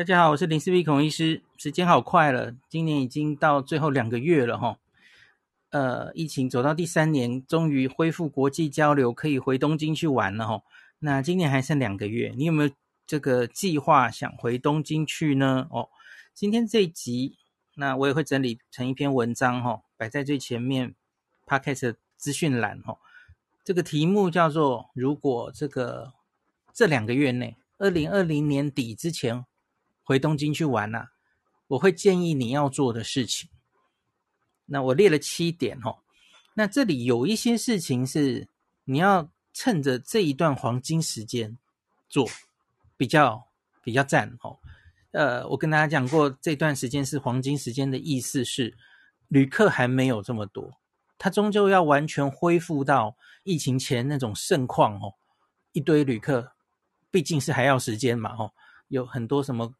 大家好，我是林氏璧孔医师。时间好快了，今年已经到最后两个月了哈。呃，疫情走到第三年，终于恢复国际交流，可以回东京去玩了哈。那今年还剩两个月，你有没有这个计划想回东京去呢？哦，今天这一集，那我也会整理成一篇文章哈，摆在最前面 Podcast 资讯栏哈。这个题目叫做“如果这个这两个月内，二零二零年底之前”回东京去玩啊，我会建议你要做的事情。那我列了七点哦。那这里有一些事情是你要趁着这一段黄金时间做，比较比较赞哦。呃，我跟大家讲过，这段时间是黄金时间的意思是，旅客还没有这么多，它终究要完全恢复到疫情前那种盛况哦。一堆旅客，毕竟是还要时间嘛哦，有很多什么。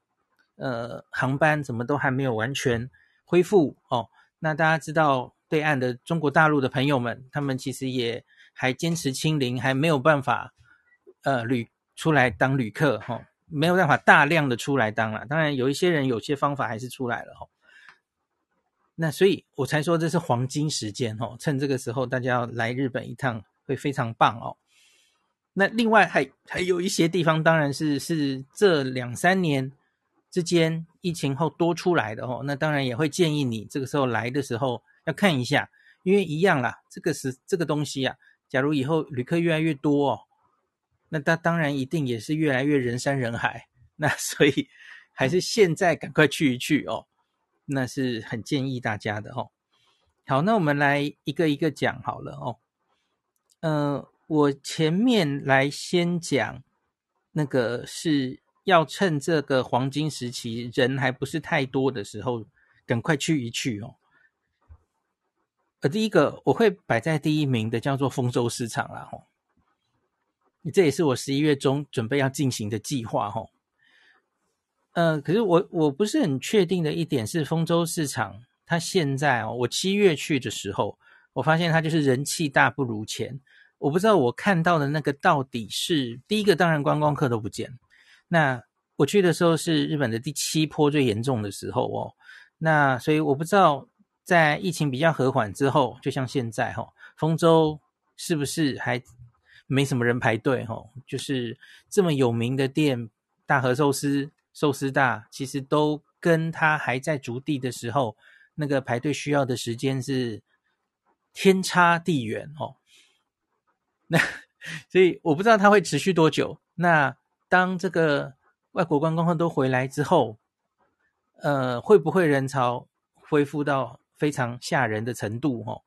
呃，航班怎么都还没有完全恢复哦？那大家知道，对岸的中国大陆的朋友们，他们其实也还坚持清零，还没有办法呃旅出来当旅客哈、哦，没有办法大量的出来当了。当然，有一些人有些方法还是出来了哈、哦。那所以我才说这是黄金时间哦，趁这个时候大家要来日本一趟会非常棒哦。那另外还还有一些地方，当然是是这两三年。之间疫情后多出来的哦，那当然也会建议你这个时候来的时候要看一下，因为一样啦，这个是这个东西啊。假如以后旅客越来越多哦，那他当然一定也是越来越人山人海。那 所以还是现在赶快去一去哦，那是很建议大家的哦。好，那我们来一个一个讲好了哦。呃，我前面来先讲那个是。要趁这个黄金时期，人还不是太多的时候，赶快去一去哦。呃，第一个我会摆在第一名的叫做丰洲市场啦，吼。这也是我十一月中准备要进行的计划，吼。呃，可是我我不是很确定的一点是，丰州市场它现在哦，我七月去的时候，我发现它就是人气大不如前。我不知道我看到的那个到底是第一个，当然观光客都不见。那我去的时候是日本的第七波最严重的时候哦，那所以我不知道在疫情比较和缓之后，就像现在哈，丰州是不是还没什么人排队哈？就是这么有名的店，大和寿司、寿司大，其实都跟他还在筑地的时候，那个排队需要的时间是天差地远哦。那所以我不知道它会持续多久。那当这个外国观光客都回来之后，呃，会不会人潮恢复到非常吓人的程度？哦，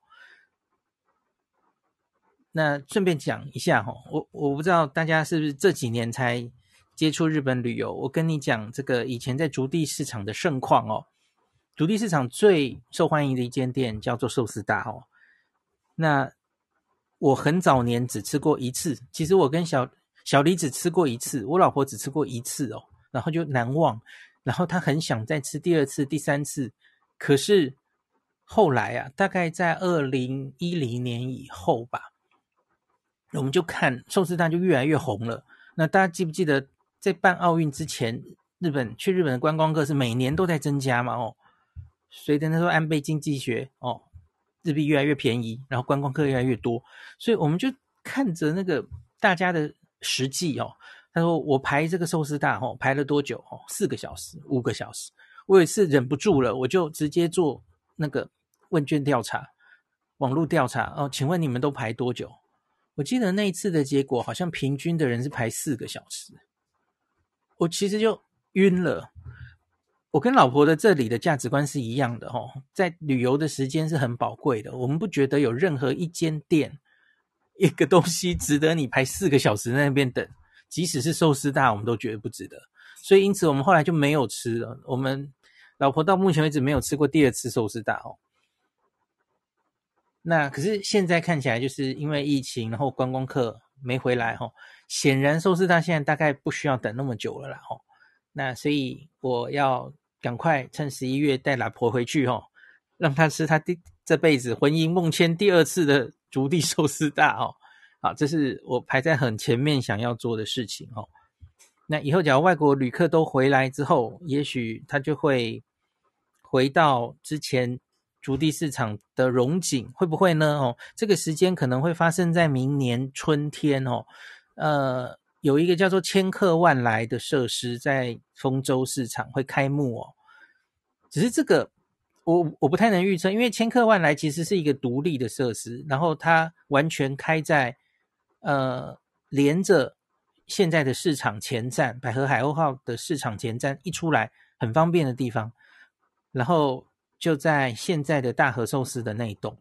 那顺便讲一下哈，我我不知道大家是不是这几年才接触日本旅游。我跟你讲，这个以前在竹地市场的盛况哦，竹地市场最受欢迎的一间店叫做寿司大哦。那我很早年只吃过一次，其实我跟小。小李只吃过一次，我老婆只吃过一次哦，然后就难忘，然后他很想再吃第二次、第三次，可是后来啊，大概在二零一零年以后吧，我们就看寿司蛋就越来越红了。那大家记不记得在办奥运之前，日本去日本的观光客是每年都在增加嘛？哦，随着那时候安倍经济学哦，日币越来越便宜，然后观光客越来越多，所以我们就看着那个大家的实际哦。他说我排这个寿司大哦，排了多久哦？四个小时，五个小时。我有一次忍不住了，我就直接做那个问卷调查，网络调查哦，请问你们都排多久？我记得那一次的结果好像平均的人是排四个小时，我其实就晕了。我跟老婆的这里的价值观是一样的哦，在旅游的时间是很宝贵的，我们不觉得有任何一间店一个东西值得你排四个小时在那边等，即使是寿司大，我们都觉得不值得。所以因此我们后来就没有吃了。我们老婆到目前为止没有吃过第二次寿司大哦。那可是现在看起来，就是因为疫情，然后观光客没回来哈，显然寿司大现在大概不需要等那么久了啦哈。那所以我要赶快趁十一月带老婆回去哈，让她吃她第这辈子魂萦梦牵第二次的竹地寿司大哦。好，这是我排在很前面想要做的事情哦。那以后假如外国旅客都回来之后，也许他就会回到之前。竹地市场的荣景会不会呢？哦，这个时间可能会发生在明年春天哦。呃，有一个叫做千客万来的设施在丰州市场会开幕哦。只是这个我我不太能预测，因为千客万来其实是一个独立的设施，然后它完全开在呃连着现在的市场前站百合海鸥号的市场前站一出来很方便的地方，然后。就在现在的大和寿司的那一栋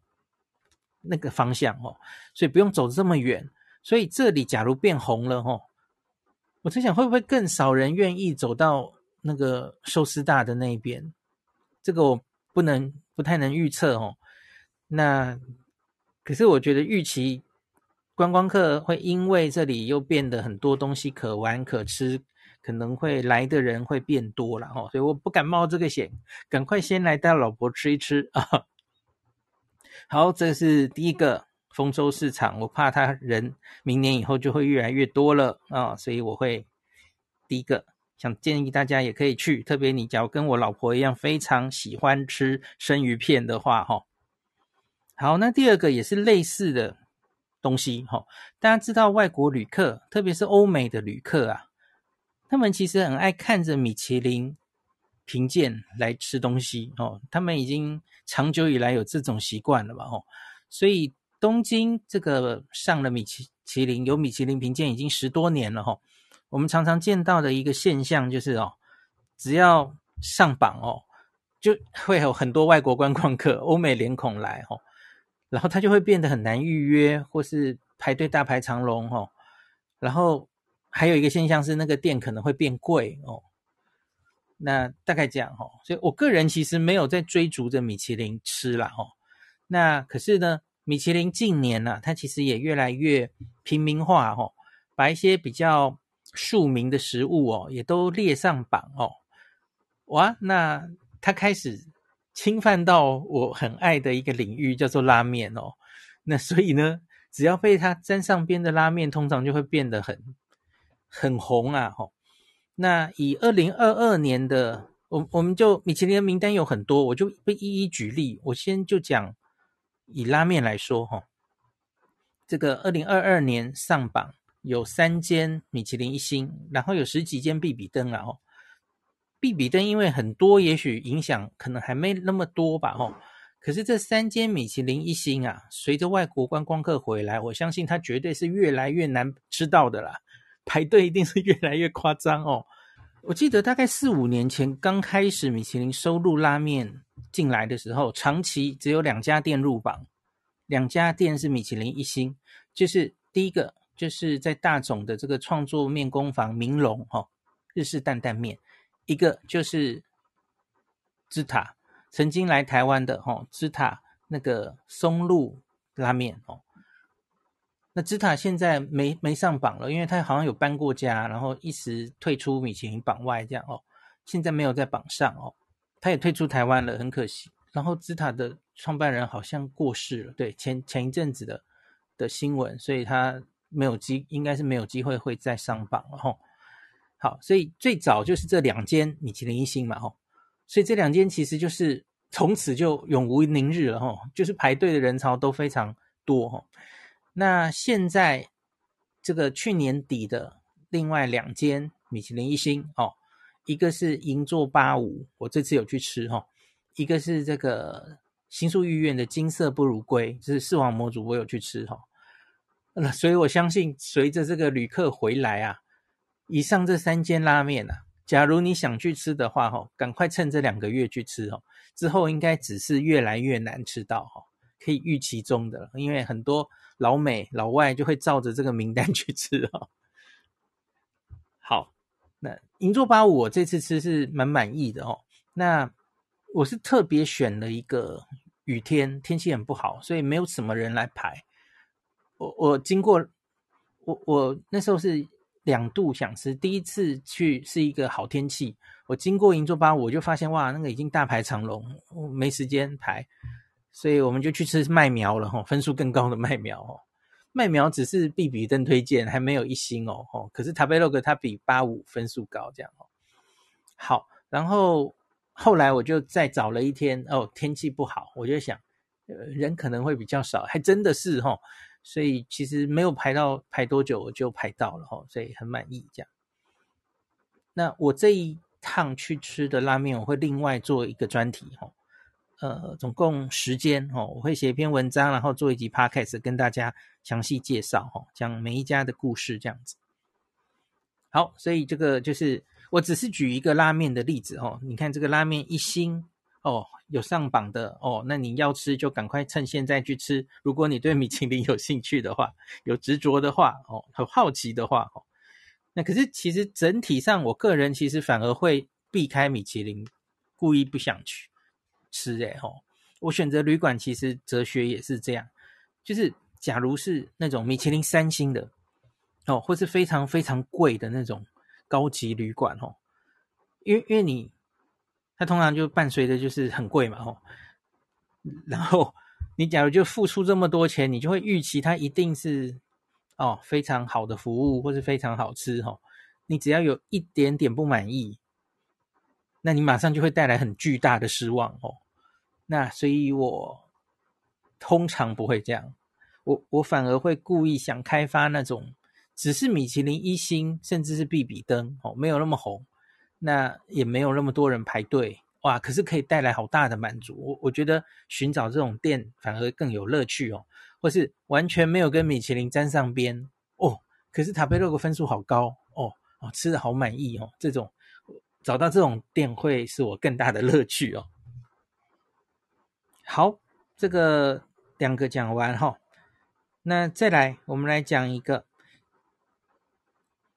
那个方向哦，所以不用走这么远。所以这里假如变红了哦，我在想会不会更少人愿意走到那个寿司大的那边？这个我不能不太能预测哦。那可是我觉得预期观光客会因为这里又变得很多东西可玩可吃。可能会来的人会变多了哈，所以我不敢冒这个险，赶快先来带老婆吃一吃啊。好，这是第一个丰收市场，我怕他人明年以后就会越来越多了啊，所以我会第一个想建议大家也可以去，特别你假如跟我老婆一样非常喜欢吃生鱼片的话哈。好，那第二个也是类似的东西哈，大家知道外国旅客，特别是欧美的旅客啊。他们其实很爱看着米其林评鉴来吃东西哦，他们已经长久以来有这种习惯了吧？哦，所以东京这个上了米其其林，有米其林评鉴已经十多年了哈。我们常常见到的一个现象就是哦，只要上榜哦，就会有很多外国观光客、欧美脸孔来哦，然后他就会变得很难预约，或是排队大排长龙哦，然后。还有一个现象是，那个店可能会变贵哦。那大概这样哈、哦，所以我个人其实没有在追逐着米其林吃啦哈、哦。那可是呢，米其林近年呢、啊，它其实也越来越平民化哈、哦，把一些比较庶民的食物哦，也都列上榜哦。哇，那它开始侵犯到我很爱的一个领域，叫做拉面哦。那所以呢，只要被它沾上边的拉面，通常就会变得很。很红啊，吼！那以二零二二年的，我我们就米其林的名单有很多，我就不一一举例。我先就讲以拉面来说，哈，这个二零二二年上榜有三间米其林一星，然后有十几间必比登啊，哦！必比登因为很多，也许影响可能还没那么多吧，哦！可是这三间米其林一星啊，随着外国观光客回来，我相信它绝对是越来越难吃到的啦。排队一定是越来越夸张哦！我记得大概四五年前刚开始米其林收录拉面进来的时候，长期只有两家店入榜，两家店是米其林一星，就是第一个就是在大塚的这个创作面工坊明龙哈、哦、日式担担面，一个就是芝塔曾经来台湾的哈、哦、芝塔那个松露拉面哦。那芝塔现在没没上榜了，因为他好像有搬过家，然后一时退出米其林榜外这样哦。现在没有在榜上哦，他也退出台湾了，很可惜。然后芝塔的创办人好像过世了，对，前前一阵子的的新闻，所以他没有机，应该是没有机会会再上榜了吼。好，所以最早就是这两间米其林一星嘛吼，所以这两间其实就是从此就永无宁日了吼，就是排队的人潮都非常多吼。那现在这个去年底的另外两间米其林一星哦，一个是银座八五，我这次有去吃哈，一个是这个新宿御苑的金色不如归，就是视网膜主，我有去吃哈。那所以我相信，随着这个旅客回来啊，以上这三间拉面啊，假如你想去吃的话哈，赶快趁这两个月去吃哦，之后应该只是越来越难吃到哈，可以预期中的，因为很多。老美老外就会照着这个名单 去吃哦。好，那银座八五我这次吃是蛮满意的哦。那我是特别选了一个雨天，天气很不好，所以没有什么人来排。我我经过我我那时候是两度想吃，第一次去是一个好天气，我经过银座八五我就发现哇，那个已经大排长龙，我没时间排。所以我们就去吃麦苗了哈，分数更高的麦苗哦。麦苗只是必比登推荐，还没有一星哦。哦，可是 Tabelog 它比八五分数高，这样哦。好，然后后来我就再找了一天哦，天气不好，我就想，呃，人可能会比较少，还真的是哈。所以其实没有排到排多久，我就排到了哈，所以很满意这样。那我这一趟去吃的拉面，我会另外做一个专题哈。呃，总共时间哦，我会写一篇文章，然后做一集 podcast 跟大家详细介绍哦，讲每一家的故事这样子。好，所以这个就是我只是举一个拉面的例子哦，你看这个拉面一星哦，有上榜的哦，那你要吃就赶快趁现在去吃。如果你对米其林有兴趣的话，有执着的话哦，很好奇的话哦，那可是其实整体上，我个人其实反而会避开米其林，故意不想去。吃诶吼，我选择旅馆其实哲学也是这样，就是假如是那种米其林三星的哦，或是非常非常贵的那种高级旅馆哦，因为因为你它通常就伴随着就是很贵嘛吼，然后你假如就付出这么多钱，你就会预期它一定是哦非常好的服务或是非常好吃吼，你只要有一点点不满意，那你马上就会带来很巨大的失望哦。那所以，我通常不会这样，我我反而会故意想开发那种只是米其林一星，甚至是必比登哦，没有那么红，那也没有那么多人排队哇，可是可以带来好大的满足。我我觉得寻找这种店反而更有乐趣哦，或是完全没有跟米其林沾上边哦，可是塔贝洛格分数好高哦哦，吃的好满意哦，这种找到这种店会是我更大的乐趣哦。好，这个两个讲完哈，那再来我们来讲一个，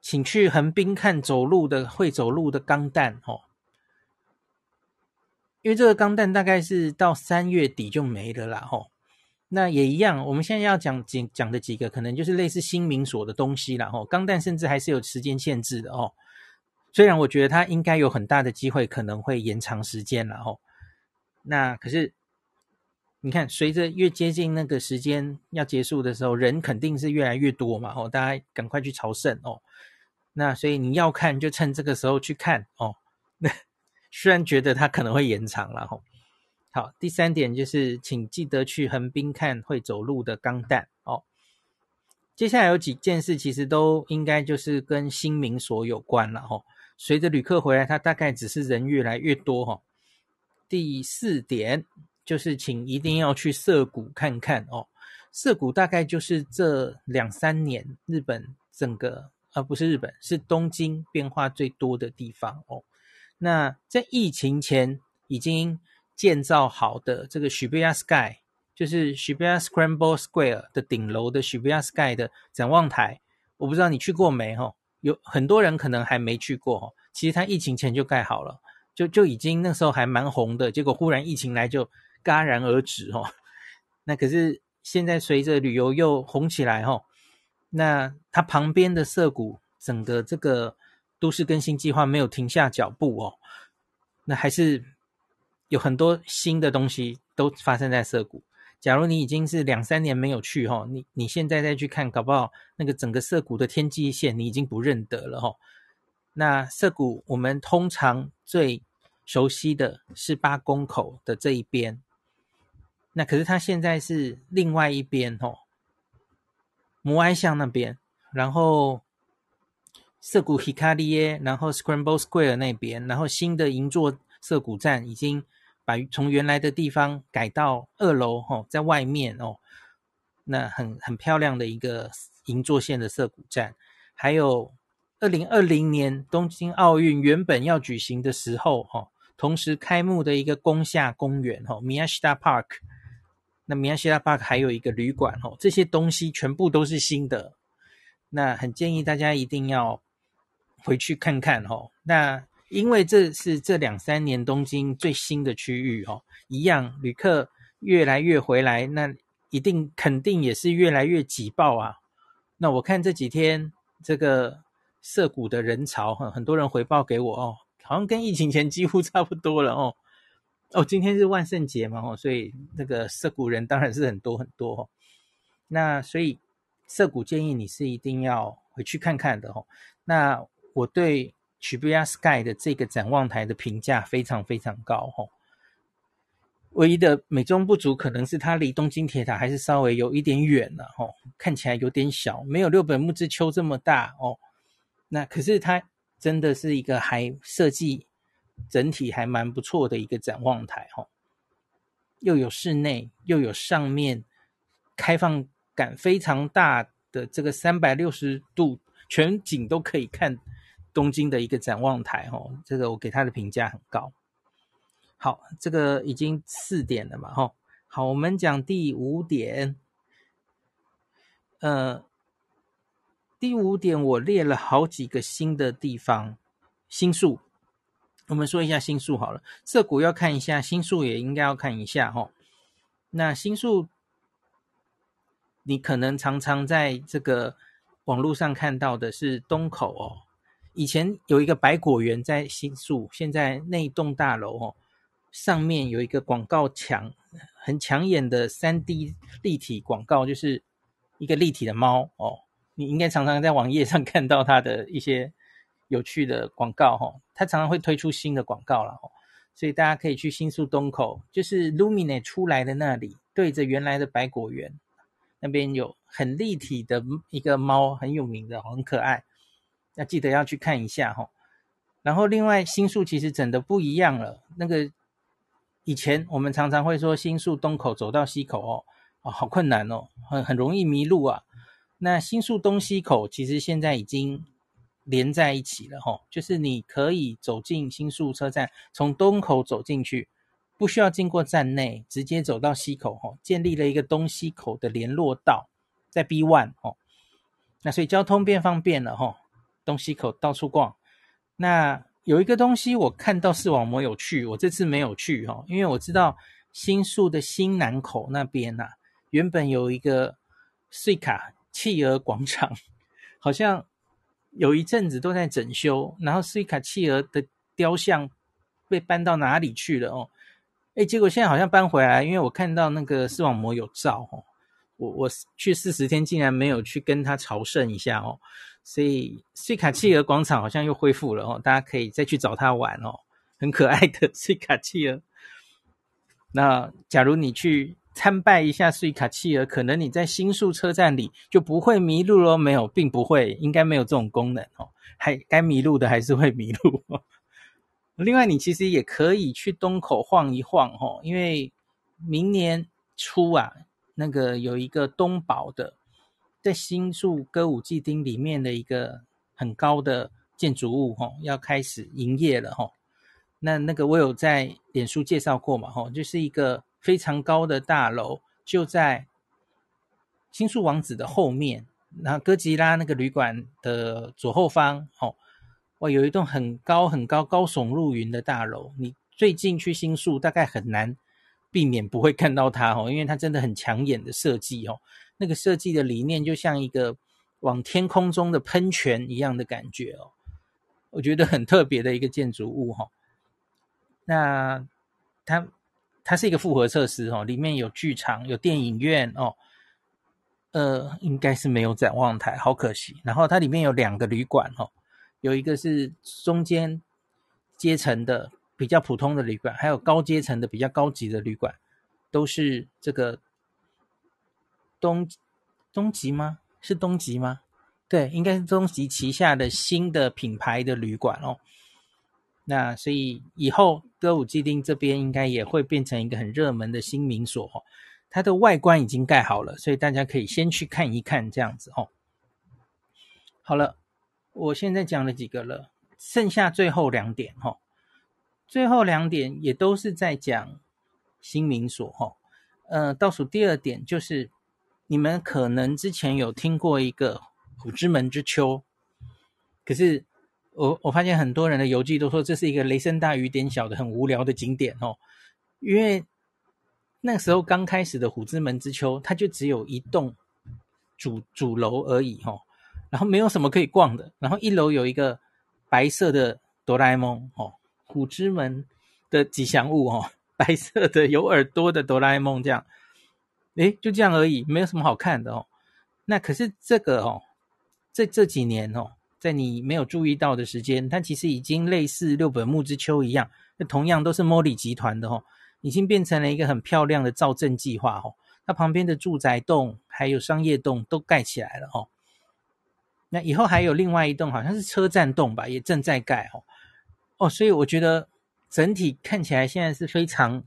请去横滨看走路的会走路的钢弹哦，因为这个钢弹大概是到三月底就没了啦吼，那也一样，我们现在要讲讲讲的几个可能就是类似新名所的东西啦吼，钢弹甚至还是有时间限制的哦，虽然我觉得它应该有很大的机会可能会延长时间了吼，那可是。你看，随着越接近那个时间要结束的时候，人肯定是越来越多嘛，哦，大家赶快去朝圣哦。那所以你要看，就趁这个时候去看哦。那虽然觉得它可能会延长了吼。好，第三点就是，请记得去横滨看会走路的钢弹哦。接下来有几件事，其实都应该就是跟新名所有关了吼。随着旅客回来，它大概只是人越来越多哈。第四点。就是请一定要去涩谷看看哦，涩谷大概就是这两三年日本整个，而、不是日本，是东京变化最多的地方哦。那在疫情前已经建造好的这个 Shibuya Sky，就是 Shibuya Scramble Square 的顶楼的 Shibuya Sky 的展望台，我不知道你去过没哈？有很多人可能还没去过哈。其实它疫情前就盖好了，就就已经那时候还蛮红的，结果忽然疫情来就。戛然而止哦，那可是现在随着旅游又红起来哦，那它旁边的涩谷整个这个都市更新计划没有停下脚步哦，那还是有很多新的东西都发生在涩谷。假如你已经是两三年没有去哈，你你现在再去看，搞不好那个整个涩谷的天际线你已经不认得了哈。那涩谷我们通常最熟悉的是八公口的这一边，那可是它现在是另外一边哦，摩埃巷那边，然后涩谷 Hikarie，然后 Scramble Square 那边，然后新的银座涩谷站已经。把从原来的地方改到二楼，吼，在外面哦，那很很漂亮的一个银座线的涩谷站，还有二零二零年东京奥运原本要举行的时候，哈，同时开幕的一个宫下公园，哈，Miyashita Park，那米亚西拉巴克还有一个旅馆，吼，这些东西全部都是新的，那很建议大家一定要回去看看，吼，那。因为这是这两三年东京最新的区域哦，一样旅客越来越回来，那一定肯定也是越来越挤爆啊。那我看这几天这个涩谷的人潮，很很多人回报给我哦，好像跟疫情前几乎差不多了哦。哦，今天是万圣节嘛哦，所以那个涩谷人当然是很多很多哦。那所以涩谷建议你是一定要回去看看的哦。那我对。曲贝亚 Sky 的这个展望台的评价非常非常高吼，唯一的美中不足可能是它离东京铁塔还是稍微有一点远了哦，看起来有点小，没有六本木之丘这么大哦。那可是它真的是一个还设计整体还蛮不错的一个展望台吼，又有室内又有上面开放感非常大的这个三百六十度全景都可以看。东京的一个展望台，哦，这个我给他的评价很高。好，这个已经四点了嘛，吼。好，我们讲第五点。呃，第五点我列了好几个新的地方，新宿。我们说一下新宿好了，涩谷要看一下，新宿也应该要看一下，吼。那新宿，你可能常常在这个网络上看到的是东口哦。以前有一个百果园在新宿，现在那栋大楼哦，上面有一个广告墙，很抢眼的三 D 立体广告，就是一个立体的猫哦。你应该常常在网页上看到它的一些有趣的广告哈，它常常会推出新的广告了哦，所以大家可以去新宿东口，就是 Lumine 出来的那里，对着原来的百果园那边有很立体的一个猫，很有名的，很可爱。要记得要去看一下哈，然后另外新宿其实整的不一样了。那个以前我们常常会说新宿东口走到西口哦，哦好困难哦，很很容易迷路啊。那新宿东西口其实现在已经连在一起了哈，就是你可以走进新宿车站，从东口走进去，不需要经过站内，直接走到西口哈，建立了一个东西口的联络道，在 B one 哦，那所以交通变方便了哈。东西口到处逛，那有一个东西我看到视网膜有去，我这次没有去哈，因为我知道新宿的新南口那边呐、啊，原本有一个 Suica 企鹅广场，好像有一阵子都在整修，然后 Suica 企鹅的雕像被搬到哪里去了哦？诶，结果现在好像搬回来，因为我看到那个视网膜有照哦，我我去四十天竟然没有去跟他朝圣一下哦。所以，瑞卡契尔广场好像又恢复了哦，大家可以再去找他玩哦，很可爱的瑞卡契尔。那假如你去参拜一下瑞卡契尔，可能你在新宿车站里就不会迷路咯。没有，并不会，应该没有这种功能哦。还该迷路的还是会迷路。另外，你其实也可以去东口晃一晃哦，因为明年初啊，那个有一个东宝的。在新宿歌舞伎町里面的一个很高的建筑物，吼，要开始营业了，吼。那那个我有在脸书介绍过嘛，吼，就是一个非常高的大楼，就在新宿王子的后面，然后哥吉拉那个旅馆的左后方，哦，哇，有一栋很高很高、高耸入云的大楼。你最近去新宿大概很难避免不会看到它，哦，因为它真的很抢眼的设计，哦。那个设计的理念就像一个往天空中的喷泉一样的感觉哦，我觉得很特别的一个建筑物哈。那它它是一个复合设施哦，里面有剧场、有电影院哦，呃，应该是没有展望台，好可惜。然后它里面有两个旅馆哦，有一个是中间阶层的比较普通的旅馆，还有高阶层的比较高级的旅馆，都是这个东东极吗？是东极吗？对，应该是东极旗下的新的品牌的旅馆哦。那所以以后歌舞伎町这边应该也会变成一个很热门的新名所哦，它的外观已经盖好了，所以大家可以先去看一看这样子哦。好了，我现在讲了几个了，剩下最后两点哈，最后两点也都是在讲新名所哈。呃，倒数第二点就是你们可能之前有听过一个虎之门之丘，可是。我我发现很多人的游记都说这是一个雷声大雨点小的很无聊的景点哦，因为那时候刚开始的虎之门之丘，它就只有一栋主主楼而已哦，然后没有什么可以逛的，然后一楼有一个白色的哆啦 A 梦哦，虎之门的吉祥物哦，白色的有耳朵的哆啦 A 梦这样，诶，就这样而已，没有什么好看的哦。那可是这个哦，这这几年哦。在你没有注意到的时间，它其实已经类似六本木之丘一样，那同样都是 MORI 集团的哦，已经变成了一个很漂亮的造镇计划哦。它旁边的住宅栋还有商业栋都盖起来了哦。那以后还有另外一栋，好像是车站栋吧，也正在盖哦。哦，所以我觉得整体看起来现在是非常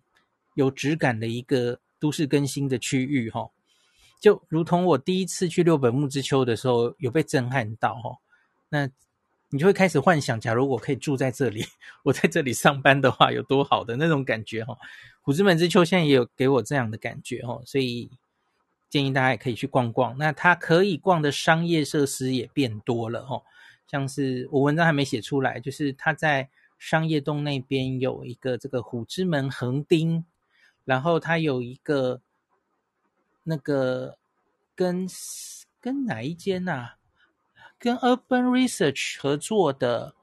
有质感的一个都市更新的区域哈，就如同我第一次去六本木之丘的时候，有被震撼到哦。那你就会开始幻想，假如我可以住在这里，我在这里上班的话，有多好的那种感觉哈。虎之门之丘现在也有给我这样的感觉哈，所以建议大家也可以去逛逛。那它可以逛的商业设施也变多了哈，像是我文章还没写出来，就是它在商业栋那边有一个这个虎之门横丁，然后它有一个那个跟跟哪一间呐、啊？跟 Urban Research 合作的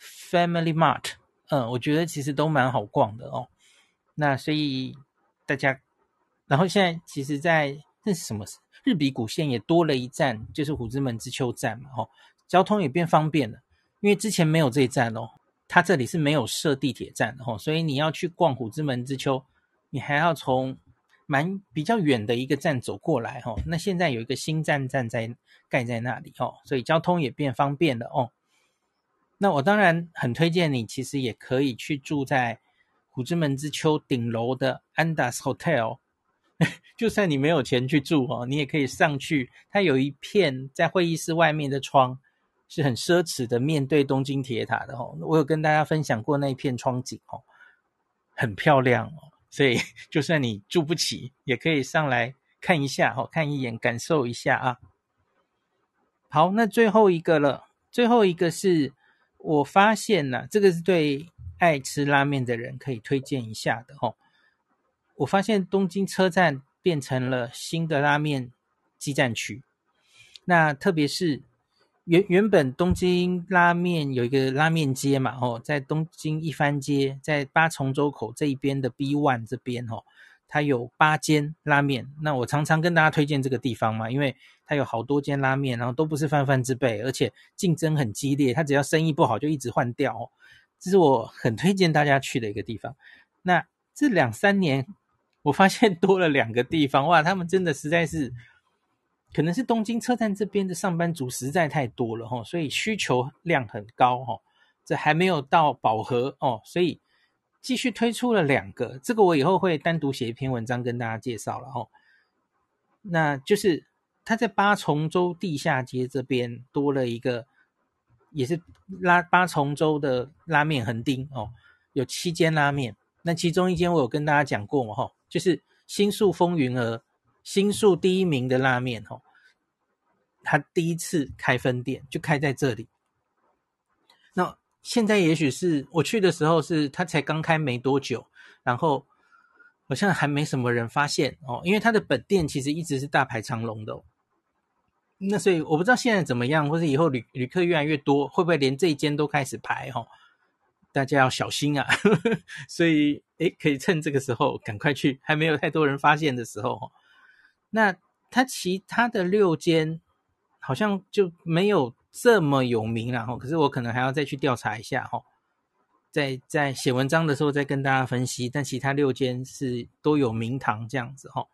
Family Mart，嗯，我觉得其实都蛮好逛的哦。那所以大家，然后现在其实在，在那是什么？日比谷线也多了一站，就是虎之门之丘站嘛，哦，交通也变方便了。因为之前没有这一站哦，它这里是没有设地铁站的哦，所以你要去逛虎之门之丘，你还要从蛮比较远的一个站走过来哦。那现在有一个新站站在。盖在那里哦，所以交通也变方便了哦。那我当然很推荐你，其实也可以去住在虎之门之丘顶楼的 Andaz Hotel。就算你没有钱去住哦，你也可以上去。它有一片在会议室外面的窗，是很奢侈的，面对东京铁塔的哦。我有跟大家分享过那一片窗景哦，很漂亮哦。所以 就算你住不起，也可以上来看一下哦，看一眼，感受一下啊。好，那最后一个了。最后一个是我发现呢、这个是对爱吃拉面的人可以推荐一下的哦。我发现东京车站变成了新的拉面基站区。那特别是原原本东京拉面有一个拉面街嘛，哦，在东京一番街，在八重洲口这一边的 B One 这边哦。它有八间拉面，那我常常跟大家推荐这个地方嘛，因为它有好多间拉面，然后都不是泛泛之辈，而且竞争很激烈，它只要生意不好就一直换掉哦，这是我很推荐大家去的一个地方。那这两三年，我发现多了两个地方，哇，他们真的实在是，可能是东京车站这边的上班族实在太多了哦，所以需求量很高哦，这还没有到饱和哦，所以。继续推出了两个，这个我以后会单独写一篇文章跟大家介绍了哦。那就是他在八重洲地下街这边多了一个，也是拉八重洲的拉面横丁哦，有七间拉面。那其中一间我有跟大家讲过嘛哈，就是新宿风云儿，新宿第一名的拉面哦，他第一次开分店就开在这里。那现在也许是我去的时候是他才刚开没多久，然后好像还没什么人发现哦，因为他的本店其实一直是大排长龙的哦。那所以我不知道现在怎么样，或者以后旅旅客越来越多，会不会连这一间都开始排哦？大家要小心啊。所以，诶，可以趁这个时候赶快去，还没有太多人发现的时候。那它其他的六间好像就没有这么有名了哈。可是我可能还要再去调查一下哈，在在写文章的时候再跟大家分析。但其他六间是都有名堂这样子哈。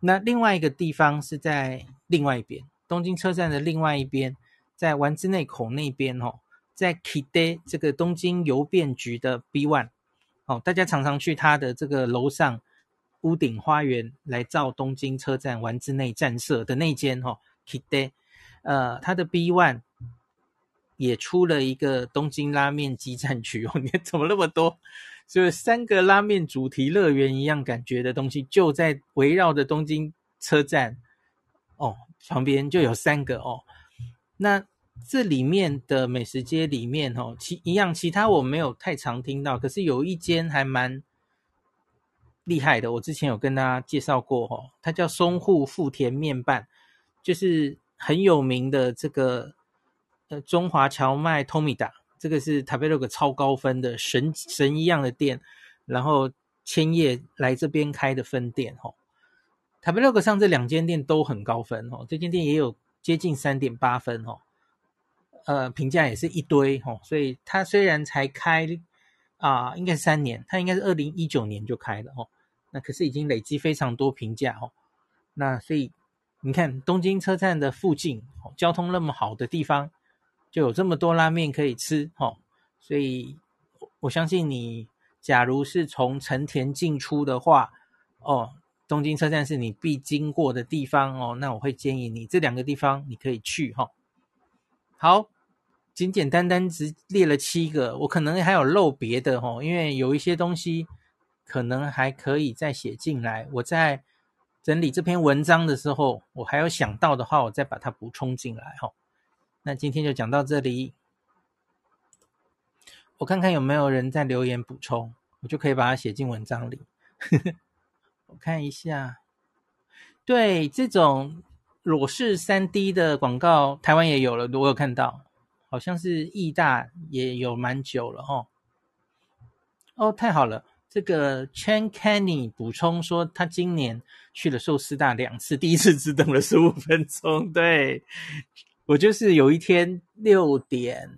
那另外一个地方是在另外一边，东京车站的另外一边，在丸之内口那边哦，在 KIDE 这个东京邮便局的 B One 哦，大家常常去它的这个楼上屋顶花园来造东京车站丸之内站舍的那间哦，KIDE，呃，它的 B One 也出了一个东京拉面基站区哦，你看怎么那么多？就是三个拉面主题乐园一样感觉的东西，就在围绕着东京车站哦，旁边就有三个哦。那这里面的美食街里面哦，其一样，其他我没有太常听到，可是有一间还蛮厉害的，我之前有跟大家介绍过哦，它叫松户富田面办，就是很有名的这个呃中华荞麦 Tomida。这个是 Tabelog 超高分的神神一样的店，然后千叶来这边开的分店哦。Tabelog 上这两间店都很高分哦，这间店也有接近三点八分哦，呃，评价也是一堆哦。所以它虽然才开啊、应该是三年，它应该是二零一九年就开了哦，那可是已经累积非常多评价哦。那所以你看东京车站的附近哦，交通那么好的地方。就有这么多拉面可以吃，哦，所以我相信你，假如是从成田进出的话，哦，东京车站是你必经过的地方哦，那我会建议你这两个地方你可以去，哈。好，简简单单只列了七个，我可能还有漏别的，哦，因为有一些东西可能还可以再写进来。我在整理这篇文章的时候，我还有想到的话，我再把它补充进来，哈。那今天就讲到这里，我看看有没有人在留言补充，我就可以把它写进文章里。我看一下，对，这种裸视 3D 的广告，台湾也有了，我有看到，好像是义大也有蛮久了哦。哦，太好了，这个 Chen Kenny 补充说，他今年去了寿司大两次，第一次只等了十五分钟，对。我就是有一天六点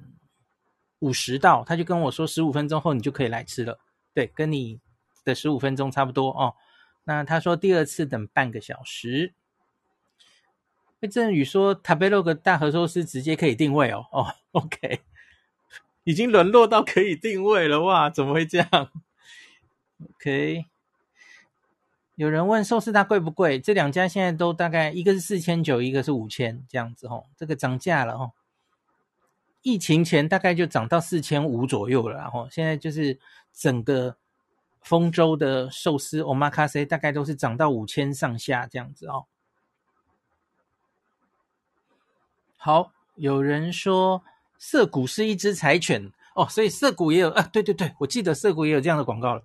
五十到，他就跟我说十五分钟后你就可以来吃了，对，跟你的十五分钟差不多哦。那他说第二次等半个小时。魏振宇说 Tabelog 大和寿司直接可以定位哦，哦，OK，已经沦落到可以定位了哇？怎么会这样？OK。有人问寿司大贵不贵？这两家现在都大概一个是四千九，一个是五千这样子哦。这个涨价了哦。疫情前大概就涨到四千五左右了，然后现在就是整个丰州的寿司 Omakase 大概都是涨到五千上下这样子哦。好，有人说涩谷是一只柴犬哦，所以涩谷也有啊？对对对，我记得涩谷也有这样的广告了。